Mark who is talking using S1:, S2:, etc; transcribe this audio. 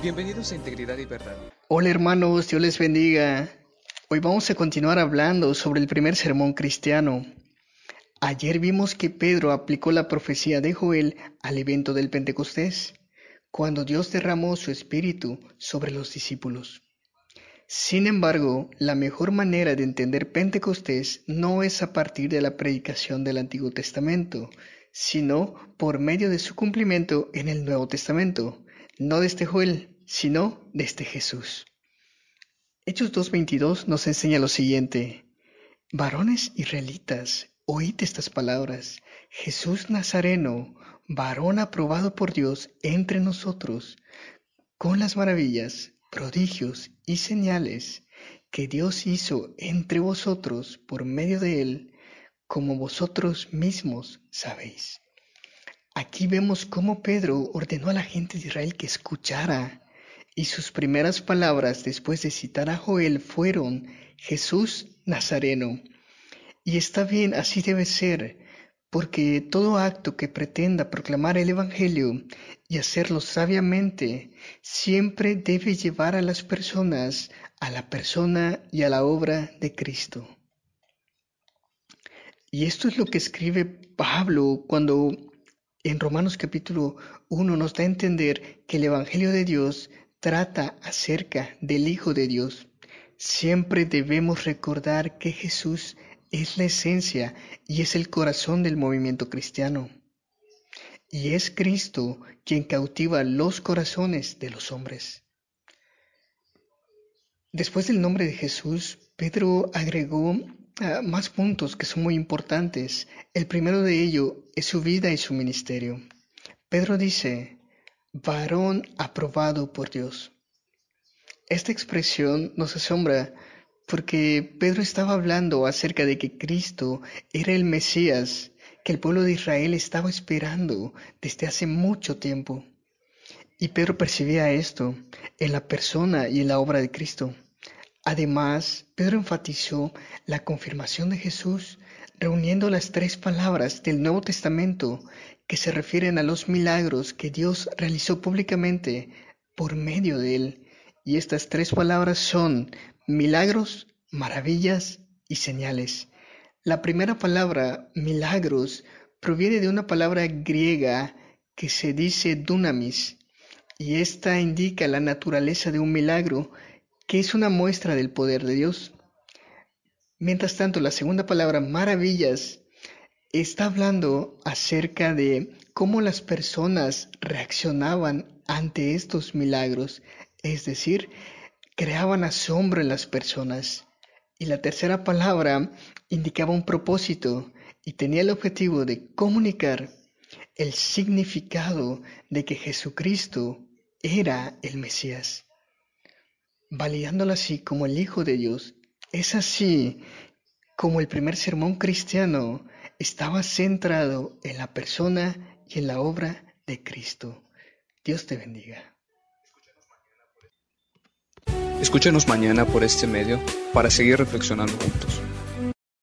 S1: Bienvenidos a Integridad y Verdad.
S2: Hola hermanos, Dios les bendiga. Hoy vamos a continuar hablando sobre el primer sermón cristiano. Ayer vimos que Pedro aplicó la profecía de Joel al evento del Pentecostés, cuando Dios derramó su espíritu sobre los discípulos. Sin embargo, la mejor manera de entender Pentecostés no es a partir de la predicación del Antiguo Testamento, sino por medio de su cumplimiento en el Nuevo Testamento, no desde Joel, sino desde Jesús. Hechos 2.22 nos enseña lo siguiente. Varones israelitas, oíd estas palabras. Jesús Nazareno, varón aprobado por Dios entre nosotros, con las maravillas, prodigios y señales que Dios hizo entre vosotros por medio de él, como vosotros mismos sabéis. Aquí vemos cómo Pedro ordenó a la gente de Israel que escuchara, y sus primeras palabras después de citar a Joel fueron Jesús Nazareno. Y está bien, así debe ser, porque todo acto que pretenda proclamar el Evangelio y hacerlo sabiamente siempre debe llevar a las personas a la persona y a la obra de Cristo. Y esto es lo que escribe Pablo cuando en Romanos capítulo 1 nos da a entender que el Evangelio de Dios trata acerca del Hijo de Dios. Siempre debemos recordar que Jesús es la esencia y es el corazón del movimiento cristiano. Y es Cristo quien cautiva los corazones de los hombres. Después del nombre de Jesús, Pedro agregó ah, más puntos que son muy importantes. El primero de ello es su vida y su ministerio. Pedro dice, varón aprobado por Dios. Esta expresión nos asombra porque Pedro estaba hablando acerca de que Cristo era el Mesías que el pueblo de Israel estaba esperando desde hace mucho tiempo. Y Pedro percibía esto en la persona y en la obra de Cristo. Además, Pedro enfatizó la confirmación de Jesús reuniendo las tres palabras del Nuevo Testamento que se refieren a los milagros que Dios realizó públicamente por medio de él. Y estas tres palabras son milagros, maravillas y señales. La primera palabra, milagros, proviene de una palabra griega que se dice dunamis, y esta indica la naturaleza de un milagro, que es una muestra del poder de Dios. Mientras tanto, la segunda palabra, maravillas, está hablando acerca de cómo las personas reaccionaban ante estos milagros, es decir, creaban asombro en las personas. Y la tercera palabra indicaba un propósito y tenía el objetivo de comunicar el significado de que Jesucristo era el Mesías, validándolo así como el Hijo de Dios. Es así como el primer sermón cristiano estaba centrado en la persona y en la obra de Cristo. Dios te bendiga.
S1: Escúchanos mañana por este medio para seguir reflexionando juntos.